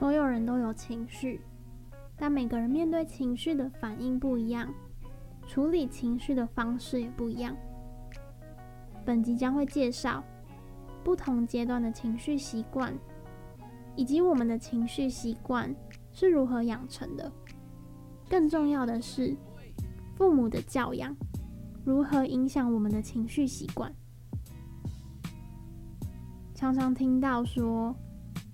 所有人都有情绪，但每个人面对情绪的反应不一样，处理情绪的方式也不一样。本集将会介绍不同阶段的情绪习惯，以及我们的情绪习惯是如何养成的。更重要的是，父母的教养如何影响我们的情绪习惯。常常听到说，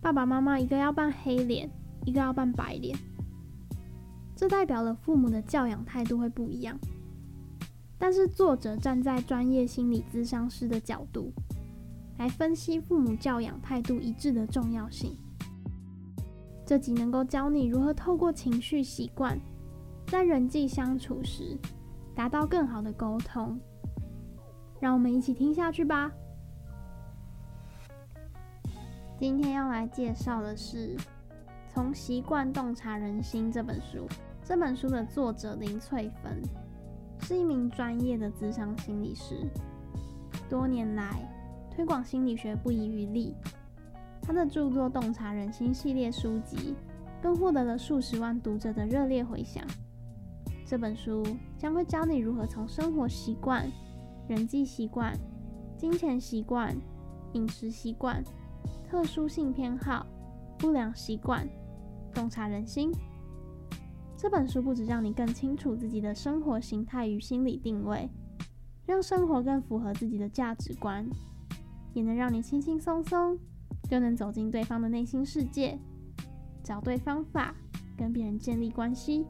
爸爸妈妈一个要扮黑脸，一个要扮白脸，这代表了父母的教养态度会不一样。但是作者站在专业心理咨商师的角度，来分析父母教养态度一致的重要性。这集能够教你如何透过情绪习惯，在人际相处时达到更好的沟通。让我们一起听下去吧。今天要来介绍的是《从习惯洞察人心》这本书。这本书的作者林翠芬是一名专业的咨商心理师，多年来推广心理学不遗余力。他的著作《洞察人心》系列书籍更获得了数十万读者的热烈回响。这本书将会教你如何从生活习惯、人际习惯、金钱习惯、饮食习惯。特殊性偏好、不良习惯、洞察人心。这本书不止让你更清楚自己的生活形态与心理定位，让生活更符合自己的价值观，也能让你轻轻松松就能走进对方的内心世界，找对方法跟别人建立关系。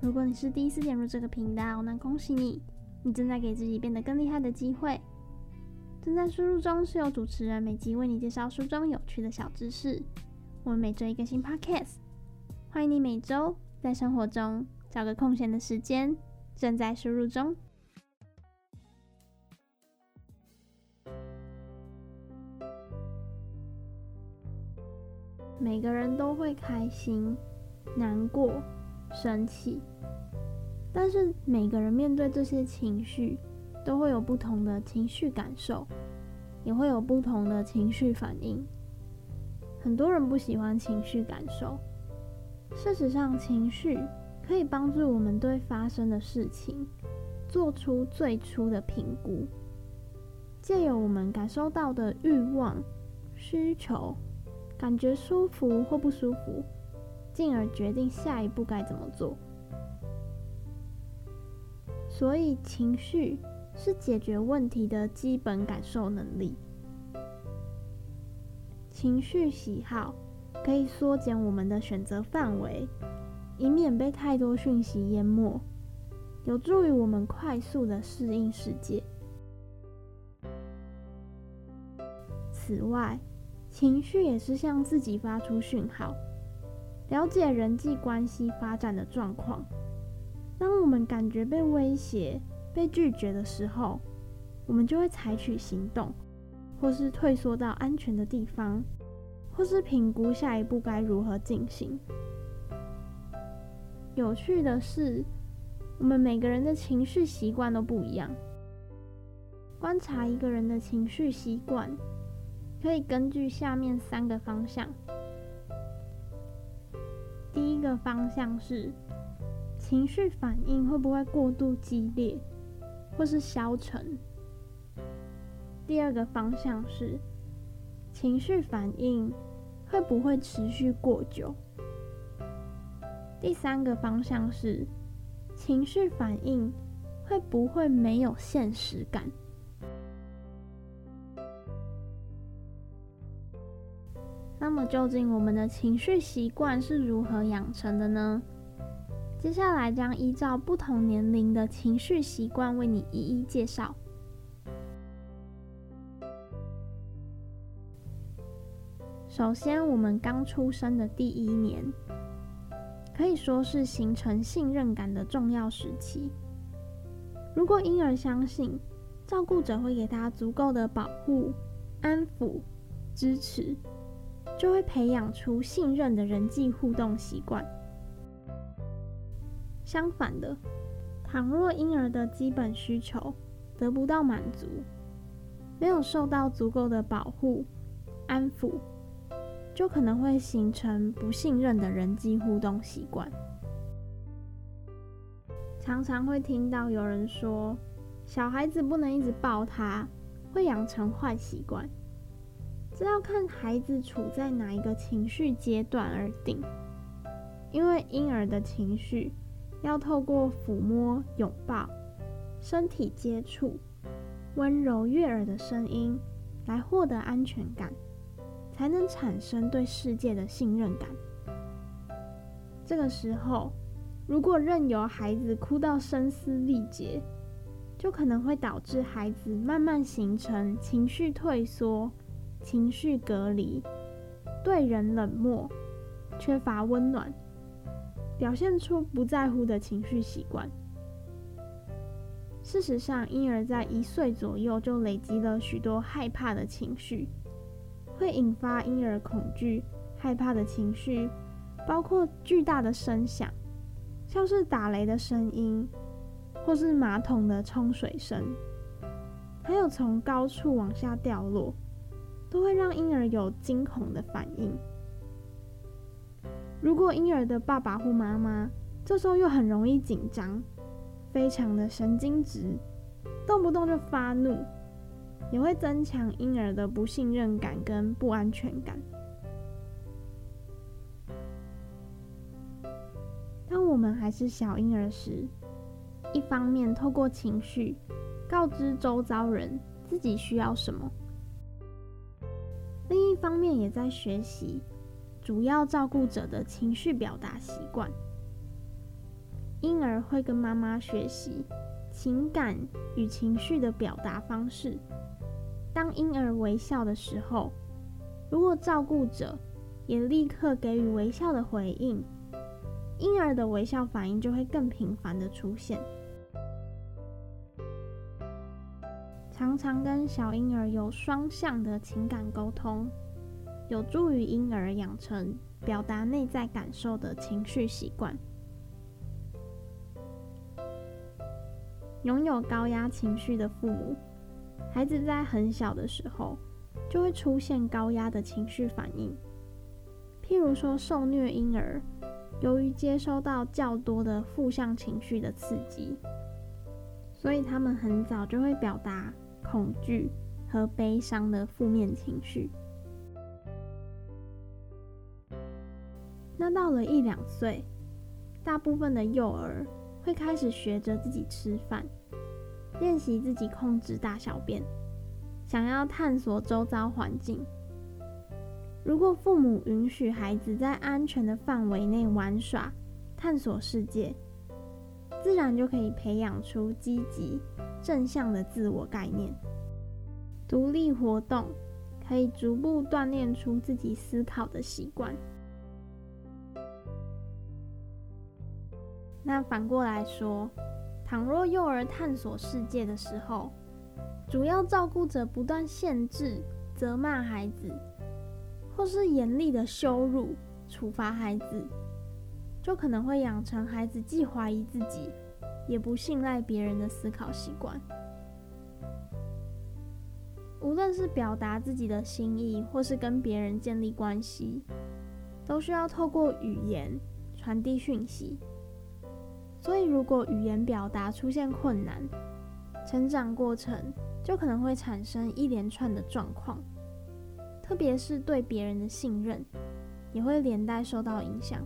如果你是第一次点入这个频道，那恭喜你。你正在给自己变得更厉害的机会。正在输入中是由主持人每集为你介绍书中有趣的小知识。我们每周一更新 Podcast，欢迎你每周在生活中找个空闲的时间。正在输入中。每个人都会开心、难过、生气。但是每个人面对这些情绪，都会有不同的情绪感受，也会有不同的情绪反应。很多人不喜欢情绪感受，事实上，情绪可以帮助我们对发生的事情做出最初的评估，借由我们感受到的欲望、需求，感觉舒服或不舒服，进而决定下一步该怎么做。所以，情绪是解决问题的基本感受能力。情绪喜好可以缩减我们的选择范围，以免被太多讯息淹没，有助于我们快速的适应世界。此外，情绪也是向自己发出讯号，了解人际关系发展的状况。当我们感觉被威胁、被拒绝的时候，我们就会采取行动，或是退缩到安全的地方，或是评估下一步该如何进行。有趣的是，我们每个人的情绪习惯都不一样。观察一个人的情绪习惯，可以根据下面三个方向。第一个方向是，情绪反应会不会过度激烈，或是消沉？第二个方向是情绪反应会不会持续过久？第三个方向是情绪反应会不会没有现实感？那么，究竟我们的情绪习惯是如何养成的呢？接下来将依照不同年龄的情绪习惯为你一一介绍。首先，我们刚出生的第一年，可以说是形成信任感的重要时期。如果婴儿相信照顾者会给他足够的保护、安抚、支持，就会培养出信任的人际互动习惯。相反的，倘若婴儿的基本需求得不到满足，没有受到足够的保护、安抚，就可能会形成不信任的人际互动习惯。常常会听到有人说，小孩子不能一直抱他，会养成坏习惯。这要看孩子处在哪一个情绪阶段而定，因为婴儿的情绪要透过抚摸、拥抱、身体接触、温柔悦耳的声音来获得安全感，才能产生对世界的信任感。这个时候，如果任由孩子哭到声嘶力竭，就可能会导致孩子慢慢形成情绪退缩、情绪隔离、对人冷漠、缺乏温暖，表现出不在乎的情绪习惯。事实上，婴儿在一岁左右就累积了许多害怕的情绪，会引发婴儿恐惧、害怕的情绪，包括巨大的声响。像是打雷的声音，或是马桶的冲水声，还有从高处往下掉落，都会让婴儿有惊恐的反应。如果婴儿的爸爸或妈妈这时候又很容易紧张，非常的神经质，动不动就发怒，也会增强婴儿的不信任感跟不安全感。当我们还是小婴儿时，一方面透过情绪告知周遭人自己需要什么，另一方面也在学习主要照顾者的情绪表达习惯。婴儿会跟妈妈学习情感与情绪的表达方式。当婴儿微笑的时候，如果照顾者也立刻给予微笑的回应。婴儿的微笑反应就会更频繁的出现，常常跟小婴儿有双向的情感沟通，有助于婴儿养成表达内在感受的情绪习惯。拥有高压情绪的父母，孩子在很小的时候就会出现高压的情绪反应，譬如说受虐婴儿。由于接收到较多的负向情绪的刺激，所以他们很早就会表达恐惧和悲伤的负面情绪。那到了一两岁，大部分的幼儿会开始学着自己吃饭，练习自己控制大小便，想要探索周遭环境。如果父母允许孩子在安全的范围内玩耍、探索世界，自然就可以培养出积极、正向的自我概念。独立活动可以逐步锻炼出自己思考的习惯。那反过来说，倘若幼儿探索世界的时候，主要照顾者不断限制、责骂孩子。或是严厉的羞辱、处罚孩子，就可能会养成孩子既怀疑自己，也不信赖别人的思考习惯。无论是表达自己的心意，或是跟别人建立关系，都需要透过语言传递讯息。所以，如果语言表达出现困难，成长过程就可能会产生一连串的状况。特别是对别人的信任，也会连带受到影响。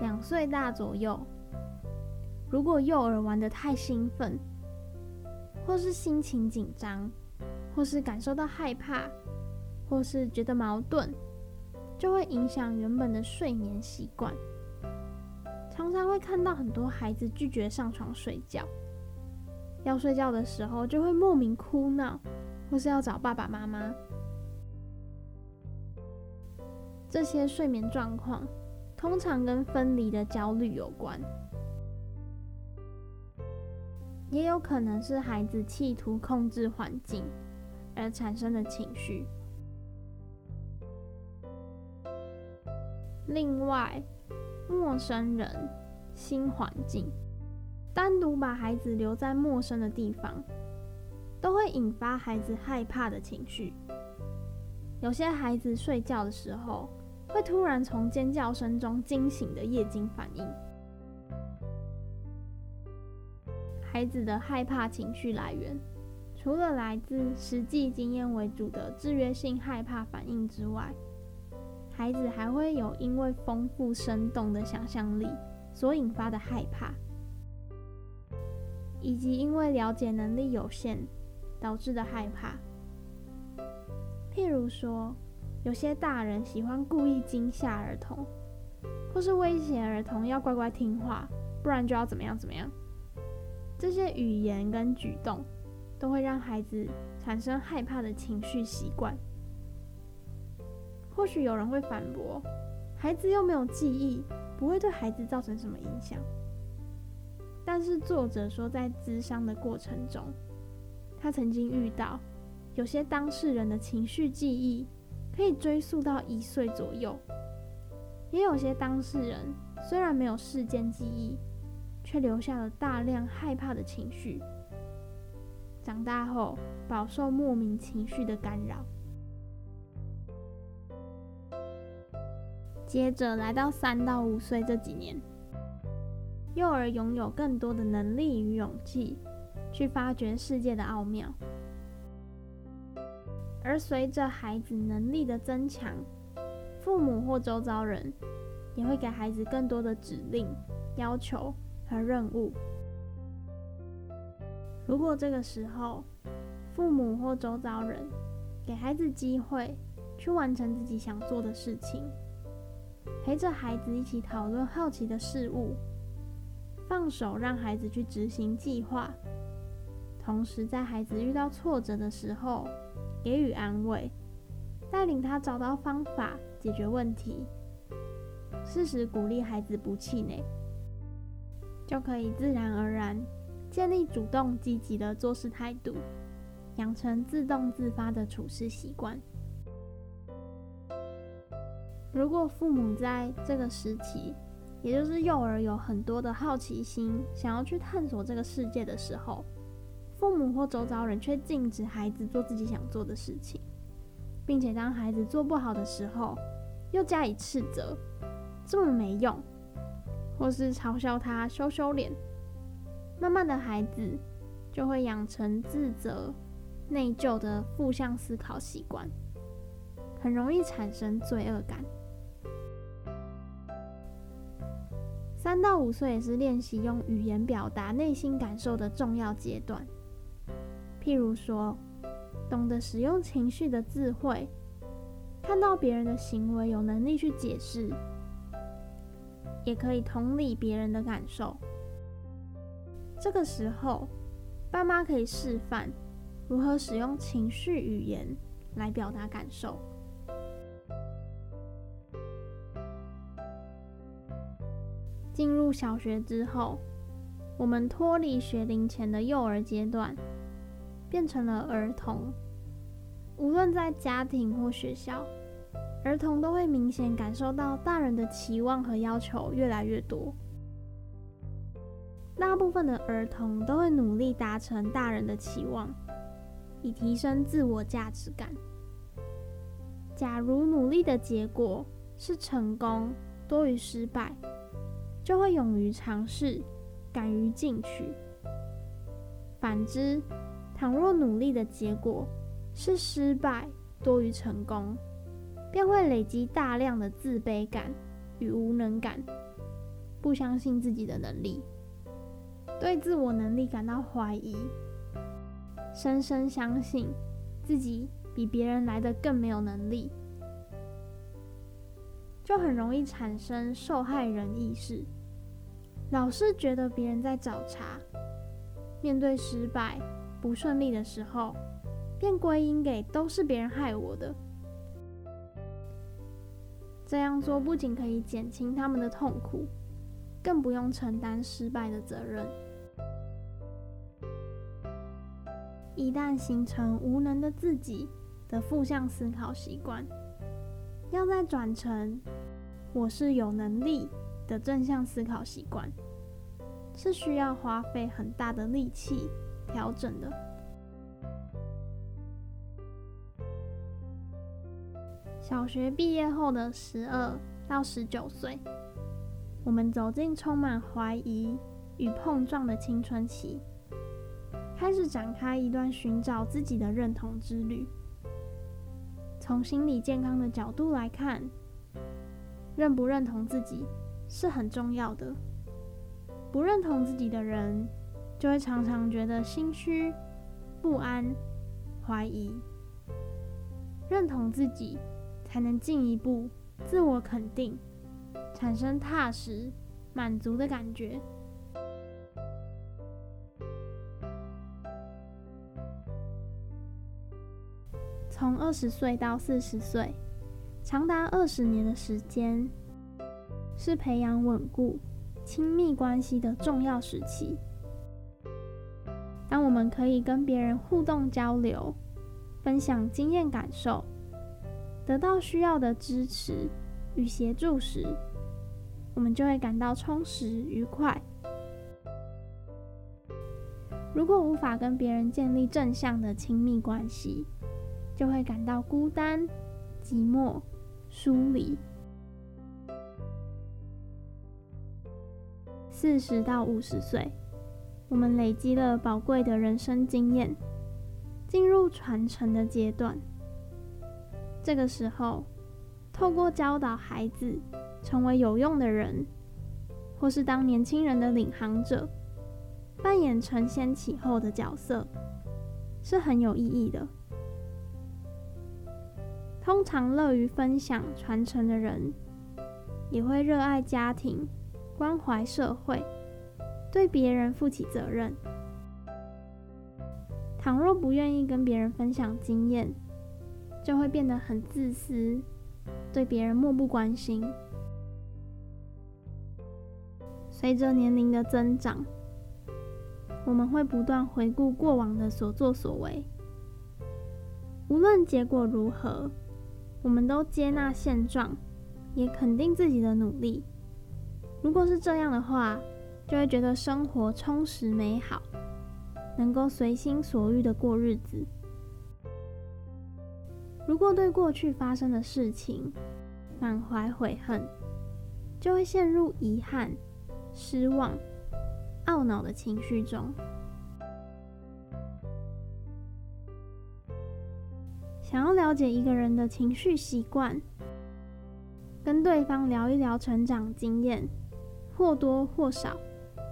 两岁大左右，如果幼儿玩得太兴奋，或是心情紧张，或是感受到害怕，或是觉得矛盾，就会影响原本的睡眠习惯。常常会看到很多孩子拒绝上床睡觉。要睡觉的时候就会莫名哭闹，或是要找爸爸妈妈。这些睡眠状况通常跟分离的焦虑有关，也有可能是孩子企图控制环境而产生的情绪。另外，陌生人、新环境。单独把孩子留在陌生的地方，都会引发孩子害怕的情绪。有些孩子睡觉的时候，会突然从尖叫声中惊醒的夜惊反应。孩子的害怕情绪来源，除了来自实际经验为主的制约性害怕反应之外，孩子还会有因为丰富生动的想象力所引发的害怕，以及因为了解能力有限导致的害怕。譬如说，有些大人喜欢故意惊吓儿童，或是威胁儿童要乖乖听话，不然就要怎么样怎么样。这些语言跟举动。都会让孩子产生害怕的情绪习惯。或许有人会反驳，孩子又没有记忆，不会对孩子造成什么影响。但是作者说，在咨商的过程中，他曾经遇到有些当事人的情绪记忆可以追溯到一岁左右，也有些当事人虽然没有事件记忆，却留下了大量害怕的情绪。长大后，饱受莫名情绪的干扰。接着来到三到五岁这几年，幼儿拥有更多的能力与勇气，去发掘世界的奥妙。而随着孩子能力的增强，父母或周遭人也会给孩子更多的指令、要求和任务。如果这个时候，父母或周遭人给孩子机会去完成自己想做的事情，陪着孩子一起讨论好奇的事物，放手让孩子去执行计划，同时在孩子遇到挫折的时候给予安慰，带领他找到方法解决问题，适时鼓励孩子不气馁，就可以自然而然。建立主动积极的做事态度，养成自动自发的处事习惯。如果父母在这个时期，也就是幼儿有很多的好奇心，想要去探索这个世界的时候，父母或周遭人却禁止孩子做自己想做的事情，并且当孩子做不好的时候，又加以斥责，这么没用，或是嘲笑他羞羞脸。慢慢的，孩子就会养成自责、内疚的负向思考习惯，很容易产生罪恶感。三到五岁也是练习用语言表达内心感受的重要阶段。譬如说，懂得使用情绪的智慧，看到别人的行为有能力去解释，也可以同理别人的感受。这个时候，爸妈可以示范如何使用情绪语言来表达感受。进入小学之后，我们脱离学龄前的幼儿阶段，变成了儿童。无论在家庭或学校，儿童都会明显感受到大人的期望和要求越来越多。大部分的儿童都会努力达成大人的期望，以提升自我价值感。假如努力的结果是成功多于失败，就会勇于尝试，敢于进取。反之，倘若努力的结果是失败多于成功，便会累积大量的自卑感与无能感，不相信自己的能力。对自我能力感到怀疑，深深相信自己比别人来得更没有能力，就很容易产生受害人意识，老是觉得别人在找茬。面对失败、不顺利的时候，便归因给都是别人害我的。这样做不仅可以减轻他们的痛苦，更不用承担失败的责任。一旦形成无能的自己的负向思考习惯，要再转成我是有能力的正向思考习惯，是需要花费很大的力气调整的。小学毕业后的十二到十九岁，我们走进充满怀疑与碰撞的青春期，开始展开一段寻找自己的认同之旅。从心理健康的角度来看，认不认同自己是很重要的。不认同自己的人，就会常常觉得心虚、不安、怀疑。认同自己，才能进一步自我肯定，产生踏实、满足的感觉。从二十岁到四十岁，长达二十年的时间，是培养稳固亲密关系的重要时期。当我们可以跟别人互动交流，分享经验感受，得到需要的支持与协助时，我们就会感到充实愉快。如果无法跟别人建立正向的亲密关系，就会感到孤单、寂寞、疏离。四十到五十岁，我们累积了宝贵的人生经验，进入传承的阶段。这个时候，透过教导孩子成为有用的人，或是当年轻人的领航者，扮演承先启后的角色，是很有意义的。通常乐于分享传承的人，也会热爱家庭、关怀社会、对别人负起责任。倘若不愿意跟别人分享经验，就会变得很自私，对别人漠不关心。随着年龄的增长，我们会不断回顾过往的所作所为，无论结果如何。我们都接纳现状，也肯定自己的努力。如果是这样的话，就会觉得生活充实美好，能够随心所欲的过日子。如果对过去发生的事情满怀悔恨，就会陷入遗憾、失望、懊恼的情绪中。想要了解一个人的情绪习惯，跟对方聊一聊成长经验，或多或少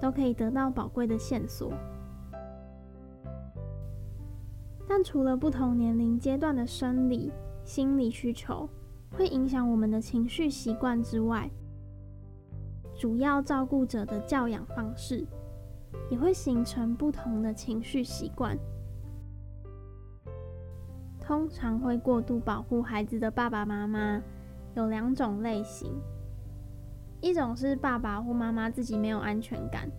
都可以得到宝贵的线索。但除了不同年龄阶段的生理、心理需求会影响我们的情绪习惯之外，主要照顾者的教养方式也会形成不同的情绪习惯。通常会过度保护孩子的爸爸妈妈有两种类型，一种是爸爸或妈妈自己没有安全感，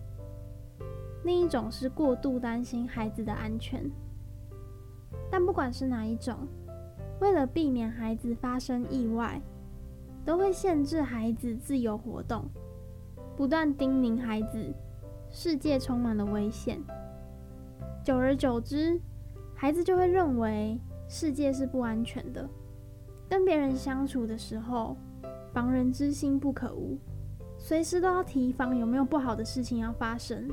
另一种是过度担心孩子的安全。但不管是哪一种，为了避免孩子发生意外，都会限制孩子自由活动，不断叮咛孩子世界充满了危险。久而久之，孩子就会认为。世界是不安全的，跟别人相处的时候，防人之心不可无，随时都要提防有没有不好的事情要发生。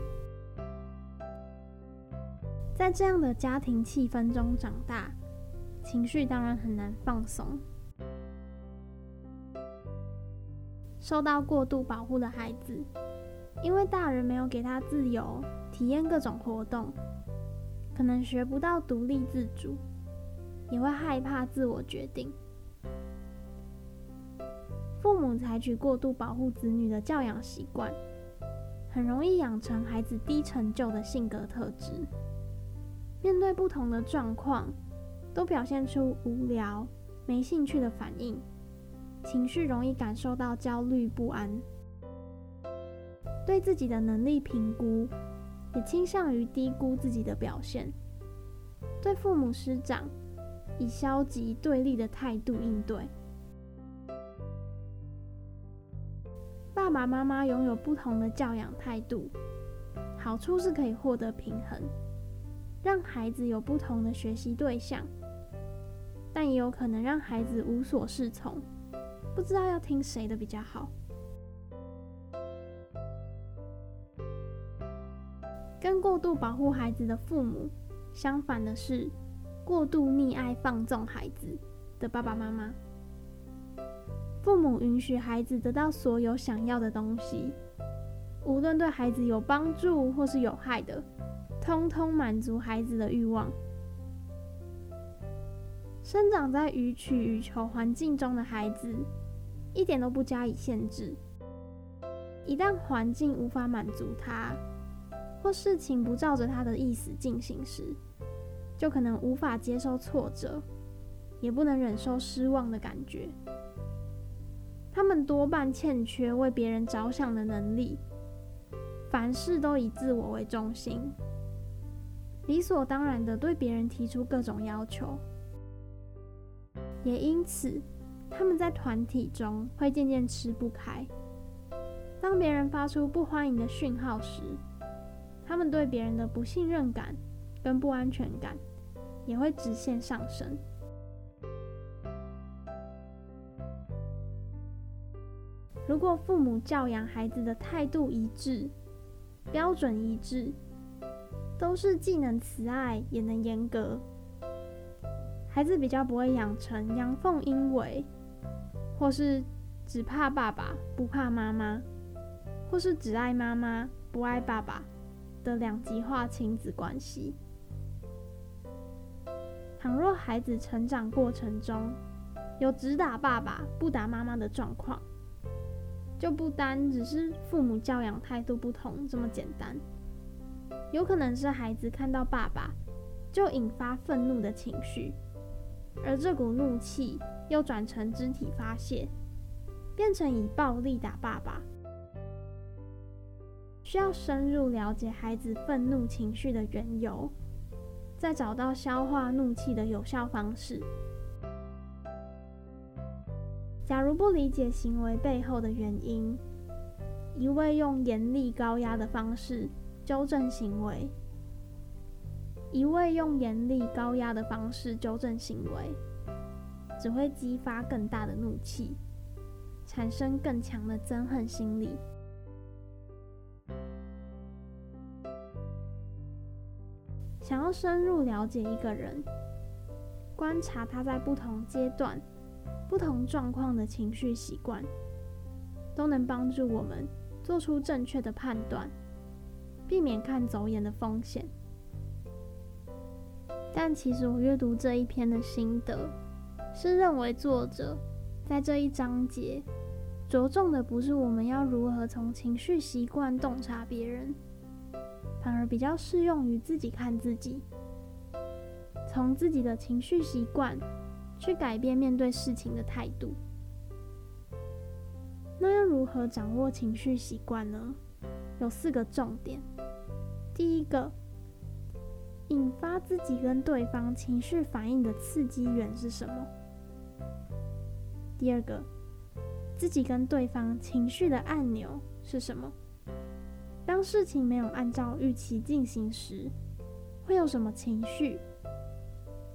在这样的家庭气氛中长大，情绪当然很难放松。受到过度保护的孩子，因为大人没有给他自由，体验各种活动，可能学不到独立自主。也会害怕自我决定。父母采取过度保护子女的教养习惯，很容易养成孩子低成就的性格特质。面对不同的状况，都表现出无聊、没兴趣的反应，情绪容易感受到焦虑不安。对自己的能力评估，也倾向于低估自己的表现。对父母师长，以消极对立的态度应对。爸爸妈妈拥有不同的教养态度，好处是可以获得平衡，让孩子有不同的学习对象，但也有可能让孩子无所适从，不知道要听谁的比较好。跟过度保护孩子的父母相反的是，过度溺爱放纵孩子的爸爸妈妈。父母允许孩子得到所有想要的东西，无论对孩子有帮助或是有害的，通通满足孩子的欲望。生长在予取予求环境中的孩子，一点都不加以限制。一旦环境无法满足他，或事情不照着他的意思进行时，就可能无法接受挫折，也不能忍受失望的感觉。他们多半欠缺为别人着想的能力，凡事都以自我为中心，理所当然的对别人提出各种要求。也因此，他们在团体中会渐渐吃不开。当别人发出不欢迎的讯号时，他们对别人的不信任感跟不安全感也会直线上升。如果父母教养孩子的态度一致、标准一致，都是既能慈爱也能严格，孩子比较不会养成阳奉阴违，或是只怕爸爸不怕妈妈，或是只爱妈妈不爱爸爸。的两极化亲子关系。倘若孩子成长过程中有只打爸爸不打妈妈的状况，就不单只是父母教养态度不同这么简单，有可能是孩子看到爸爸就引发愤怒的情绪，而这股怒气又转成肢体发泄，变成以暴力打爸爸。需要深入了解孩子愤怒情绪的缘由，再找到消化怒气的有效方式。假如不理解行为背后的原因，一味用严厉高压的方式纠正行为，一味用严厉高压的方式纠正行为，只会激发更大的怒气，产生更强的憎恨心理。想要深入了解一个人，观察他在不同阶段、不同状况的情绪习惯，都能帮助我们做出正确的判断，避免看走眼的风险。但其实我阅读这一篇的心得，是认为作者在这一章节着重的不是我们要如何从情绪习惯洞察别人。反而比较适用于自己看自己，从自己的情绪习惯去改变面对事情的态度。那要如何掌握情绪习惯呢？有四个重点。第一个，引发自己跟对方情绪反应的刺激源是什么？第二个，自己跟对方情绪的按钮是什么？当事情没有按照预期进行时，会有什么情绪？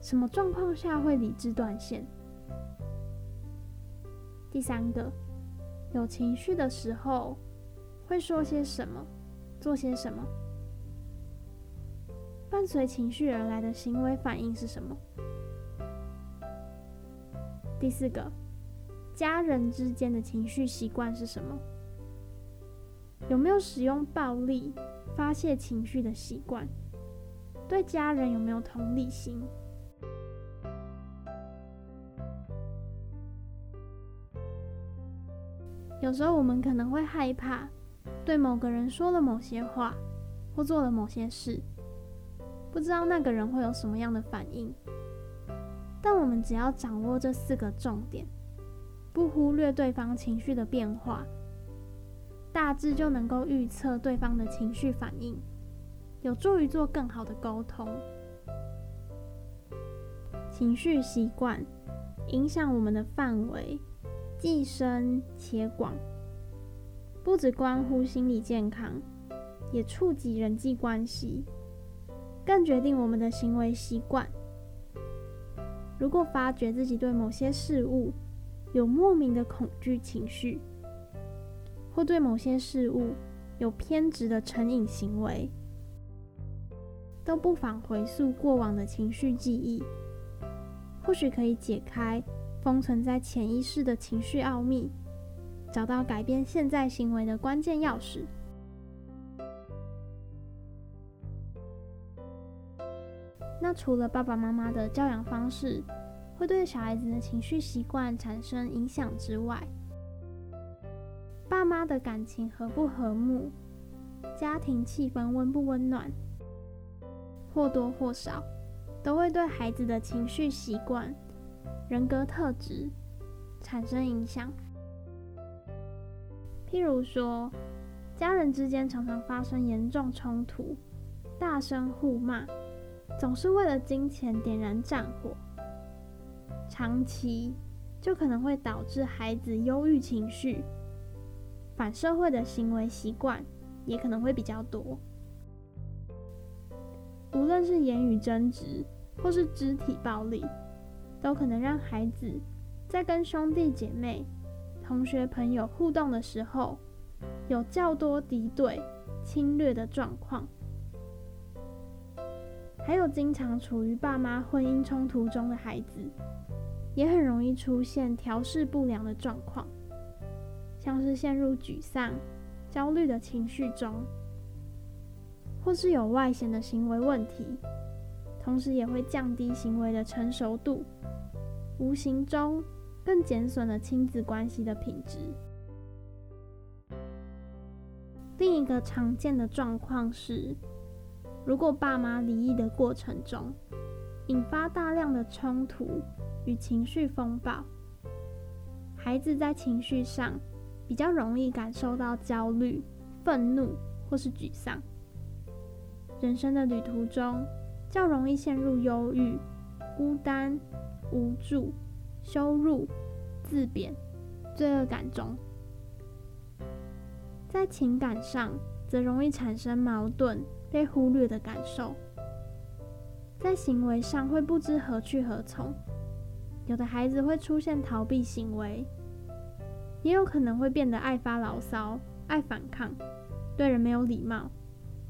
什么状况下会理智断线？第三个，有情绪的时候会说些什么，做些什么？伴随情绪而来的行为反应是什么？第四个，家人之间的情绪习惯是什么？有没有使用暴力发泄情绪的习惯？对家人有没有同理心？有时候我们可能会害怕对某个人说了某些话或做了某些事，不知道那个人会有什么样的反应。但我们只要掌握这四个重点，不忽略对方情绪的变化。大致就能够预测对方的情绪反应，有助于做更好的沟通。情绪习惯影响我们的范围既深且广，不只关乎心理健康，也触及人际关系，更决定我们的行为习惯。如果发觉自己对某些事物有莫名的恐惧情绪，或对某些事物有偏执的成瘾行为，都不妨回溯过往的情绪记忆，或许可以解开封存在潜意识的情绪奥秘，找到改变现在行为的关键钥匙。那除了爸爸妈妈的教养方式会对小孩子的情绪习惯产生影响之外，爸妈的感情和不和睦，家庭气氛温不温暖，或多或少都会对孩子的情绪习惯、人格特质产生影响。譬如说，家人之间常常发生严重冲突，大声互骂。总是为了金钱点燃战火，长期就可能会导致孩子忧郁情绪，反社会的行为习惯也可能会比较多。无论是言语争执或是肢体暴力，都可能让孩子在跟兄弟姐妹、同学朋友互动的时候，有较多敌对、侵略的状况。还有经常处于爸妈婚姻冲突中的孩子，也很容易出现调适不良的状况，像是陷入沮丧、焦虑的情绪中，或是有外显的行为问题，同时也会降低行为的成熟度，无形中更减损了亲子关系的品质。另一个常见的状况是，如果爸妈离异的过程中，引发大量的冲突与情绪风暴，孩子在情绪上比较容易感受到焦虑、愤怒或是沮丧。人生的旅途中，较容易陷入忧郁、孤单、无助、羞辱、自贬、罪恶感中。在情感上，则容易产生矛盾。被忽略的感受，在行为上会不知何去何从。有的孩子会出现逃避行为，也有可能会变得爱发牢骚、爱反抗，对人没有礼貌，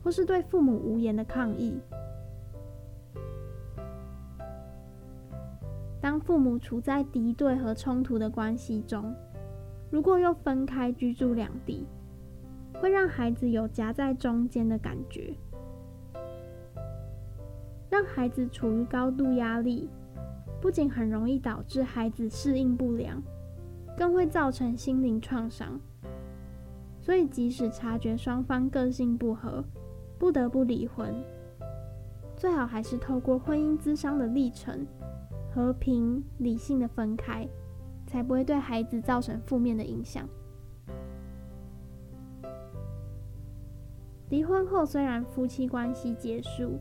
或是对父母无言的抗议。当父母处在敌对和冲突的关系中，如果又分开居住两地，会让孩子有夹在中间的感觉。让孩子处于高度压力，不仅很容易导致孩子适应不良，更会造成心灵创伤。所以，即使察觉双方个性不合，不得不离婚，最好还是透过婚姻咨商的历程，和平理性的分开，才不会对孩子造成负面的影响。离婚后，虽然夫妻关系结束，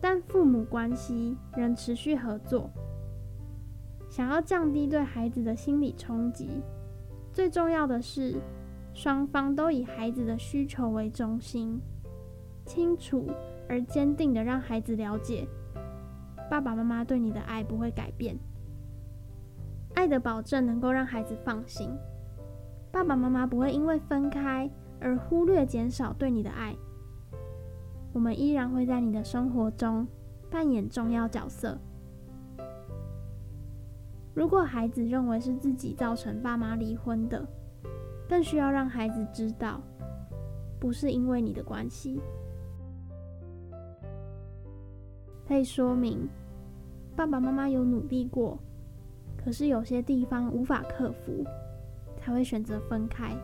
但父母关系仍持续合作。想要降低对孩子的心理冲击，最重要的是双方都以孩子的需求为中心，清楚而坚定地让孩子了解，爸爸妈妈对你的爱不会改变。爱的保证能够让孩子放心，爸爸妈妈不会因为分开而忽略减少对你的爱。我们依然会在你的生活中扮演重要角色。如果孩子认为是自己造成爸妈离婚的，更需要让孩子知道，不是因为你的关系。可以说明，爸爸妈妈有努力过，可是有些地方无法克服，才会选择分开。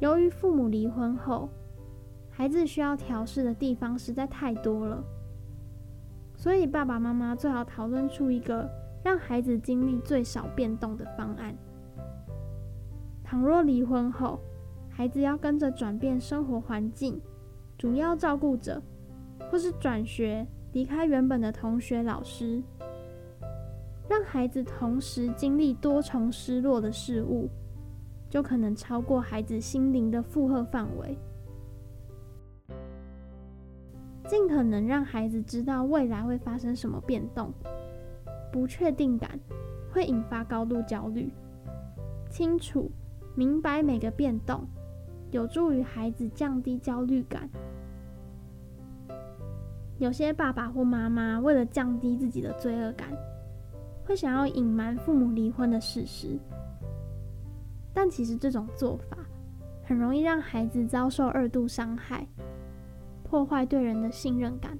由于父母离婚后，孩子需要调试的地方实在太多了，所以爸爸妈妈最好讨论出一个让孩子经历最少变动的方案。倘若离婚后，孩子要跟着转变生活环境、主要照顾者，或是转学离开原本的同学、老师，让孩子同时经历多重失落的事物。就可能超过孩子心灵的负荷范围。尽可能让孩子知道未来会发生什么变动，不确定感会引发高度焦虑。清楚明白每个变动，有助于孩子降低焦虑感。有些爸爸或妈妈为了降低自己的罪恶感，会想要隐瞒父母离婚的事实，但其实这种做法很容易让孩子遭受二度伤害。破坏对人的信任感。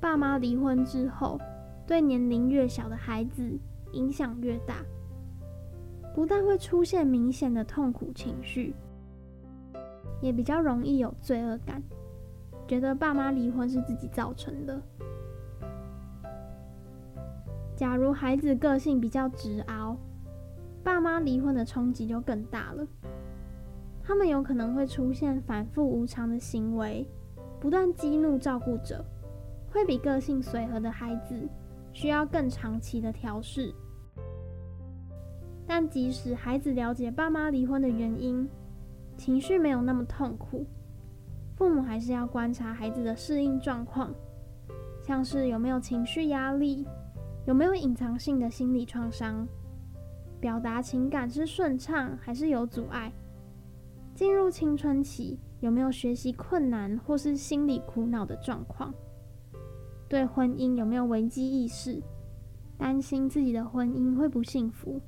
爸妈离婚之后，对年龄越小的孩子影响越大，不但会出现明显的痛苦情绪，也比较容易有罪恶感，觉得爸妈离婚是自己造成的。假如孩子个性比较执拗，爸妈离婚的冲击就更大了。他们有可能会出现反复无常的行为，不断激怒照顾者，会比个性随和的孩子需要更长期的调试。但即使孩子了解爸妈离婚的原因，情绪没有那么痛苦，父母还是要观察孩子的适应状况，像是有没有情绪压力，有没有隐藏性的心理创伤，表达情感是顺畅还是有阻碍。进入青春期，有没有学习困难或是心理苦恼的状况？对婚姻有没有危机意识？担心自己的婚姻会不幸福？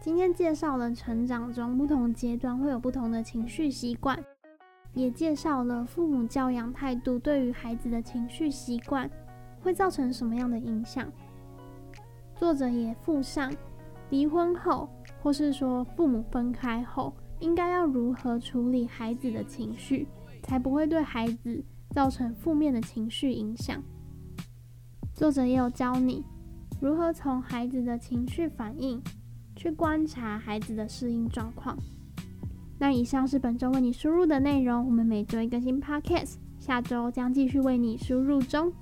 今天介绍了成长中不同阶段会有不同的情绪习惯。也介绍了父母教养态度对于孩子的情绪习惯会造成什么样的影响。作者也附上离婚后，或是说父母分开后，应该要如何处理孩子的情绪，才不会对孩子造成负面的情绪影响。作者也有教你如何从孩子的情绪反应去观察孩子的适应状况。那以上是本周为你输入的内容，我们每周一更新 Podcast，下周将继续为你输入中。